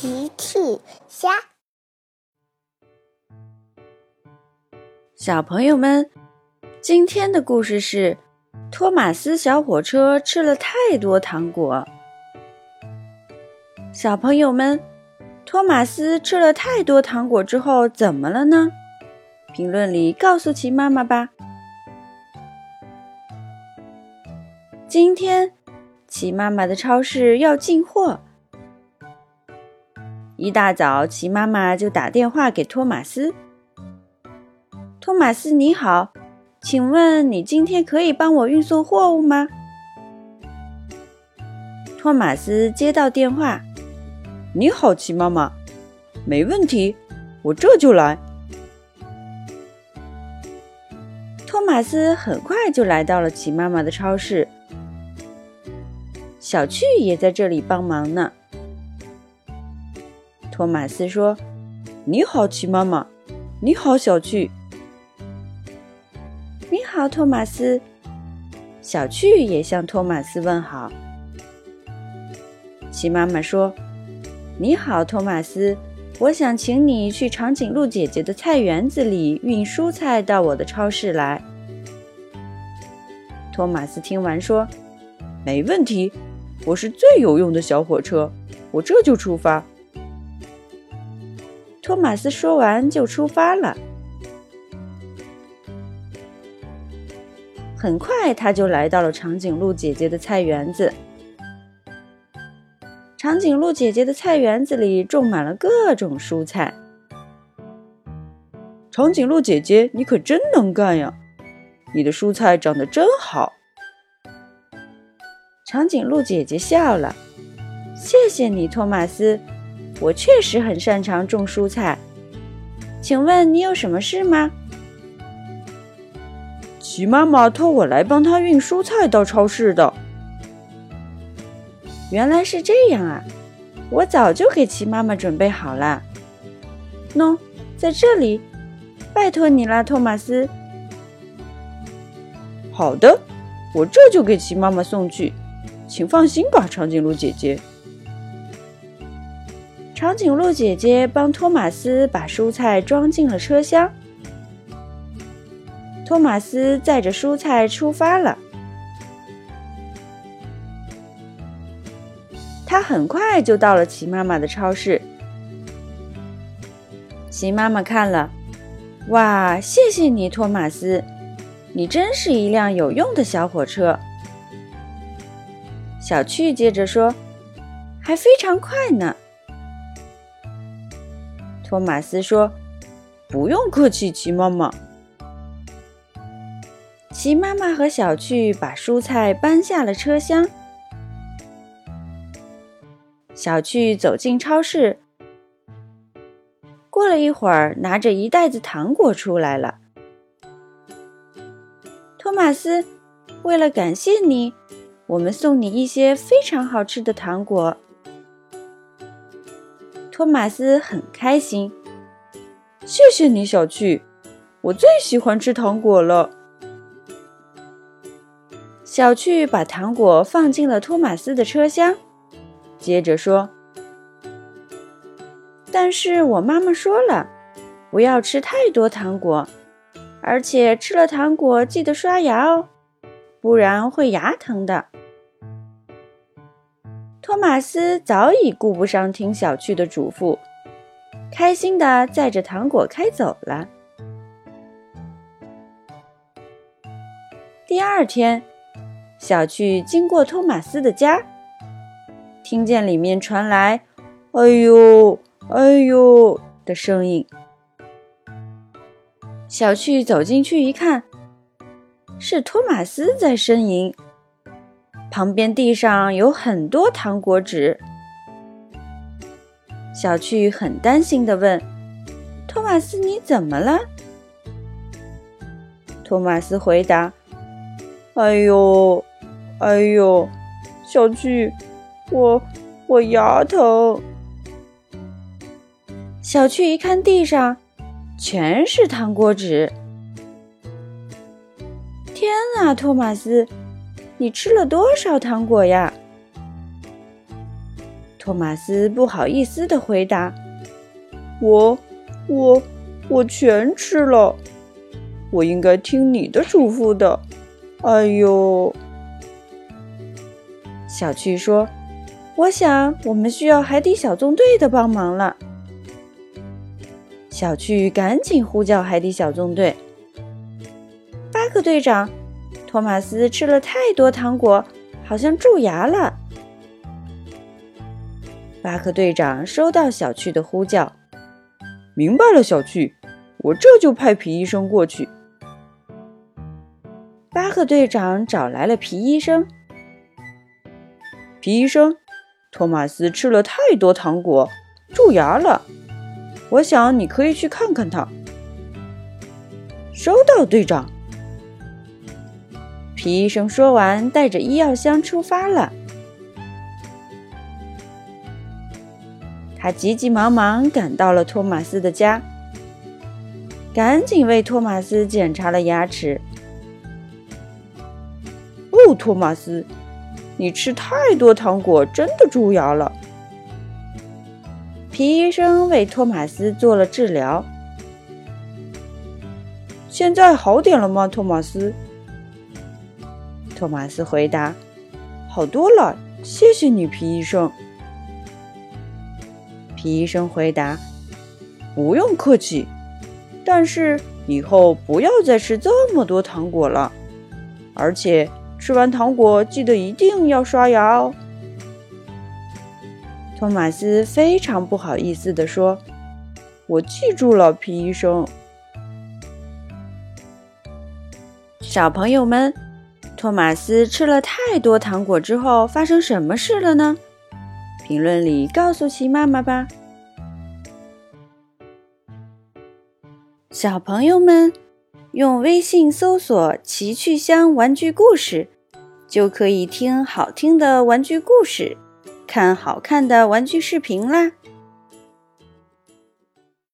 奇趣虾，小朋友们，今天的故事是托马斯小火车吃了太多糖果。小朋友们，托马斯吃了太多糖果之后怎么了呢？评论里告诉奇妈妈吧。今天，奇妈妈的超市要进货。一大早，齐妈妈就打电话给托马斯。托马斯，你好，请问你今天可以帮我运送货物吗？托马斯接到电话，你好，齐妈妈，没问题，我这就来。托马斯很快就来到了齐妈妈的超市，小趣也在这里帮忙呢。托马斯说：“你好，齐妈妈。你好，小趣。你好，托马斯。”小趣也向托马斯问好。齐妈妈说：“你好，托马斯。我想请你去长颈鹿姐姐的菜园子里运蔬菜到我的超市来。”托马斯听完说：“没问题，我是最有用的小火车，我这就出发。”托马斯说完就出发了。很快，他就来到了长颈鹿姐姐的菜园子。长颈鹿姐姐的菜园子里种满了各种蔬菜。长颈鹿姐姐，你可真能干呀！你的蔬菜长得真好。长颈鹿姐姐笑了：“谢谢你，托马斯。”我确实很擅长种蔬菜，请问你有什么事吗？齐妈妈托我来帮她运蔬菜到超市的。原来是这样啊！我早就给齐妈妈准备好了。喏，在这里，拜托你啦，托马斯。好的，我这就给齐妈妈送去，请放心吧，长颈鹿姐姐。长颈鹿姐姐帮托马斯把蔬菜装进了车厢。托马斯载着蔬菜出发了。他很快就到了齐妈妈的超市。齐妈妈看了，哇，谢谢你，托马斯，你真是一辆有用的小火车。小趣接着说：“还非常快呢。”托马斯说：“不用客气，齐妈妈。”齐妈妈和小趣把蔬菜搬下了车厢。小趣走进超市，过了一会儿，拿着一袋子糖果出来了。托马斯，为了感谢你，我们送你一些非常好吃的糖果。托马斯很开心，谢谢你，小趣，我最喜欢吃糖果了。小趣把糖果放进了托马斯的车厢，接着说：“但是我妈妈说了，不要吃太多糖果，而且吃了糖果记得刷牙哦，不然会牙疼的。”托马斯早已顾不上听小趣的嘱咐，开心的载着糖果开走了。第二天，小趣经过托马斯的家，听见里面传来“哎呦，哎呦”的声音。小趣走进去一看，是托马斯在呻吟。旁边地上有很多糖果纸，小趣很担心的问：“托马斯，你怎么了？”托马斯回答：“哎呦，哎呦，小趣，我我牙疼。”小趣一看地上全是糖果纸，天啊，托马斯！你吃了多少糖果呀？托马斯不好意思地回答：“我，我，我全吃了。我应该听你的嘱咐的。”哎呦，小趣说：“我想我们需要海底小纵队的帮忙了。”小趣赶紧呼叫海底小纵队。巴克队长，托马斯吃了太多糖果，好像蛀牙了。巴克队长收到小趣的呼叫，明白了，小趣，我这就派皮医生过去。巴克队长找来了皮医生。皮医生，托马斯吃了太多糖果，蛀牙了。我想你可以去看看他。收到，队长。皮医生说完，带着医药箱出发了。他急急忙忙赶到了托马斯的家，赶紧为托马斯检查了牙齿。哦，托马斯，你吃太多糖果，真的蛀牙了。皮医生为托马斯做了治疗。现在好点了吗，托马斯？托马斯回答：“好多了，谢谢你，皮医生。”皮医生回答：“不用客气，但是以后不要再吃这么多糖果了，而且吃完糖果记得一定要刷牙哦。”托马斯非常不好意思地说：“我记住了，皮医生。”小朋友们，托马斯吃了太多糖果之后发生什么事了呢？评论里告诉奇妈妈吧。小朋友们，用微信搜索“奇趣箱玩具故事”，就可以听好听的玩具故事，看好看的玩具视频啦。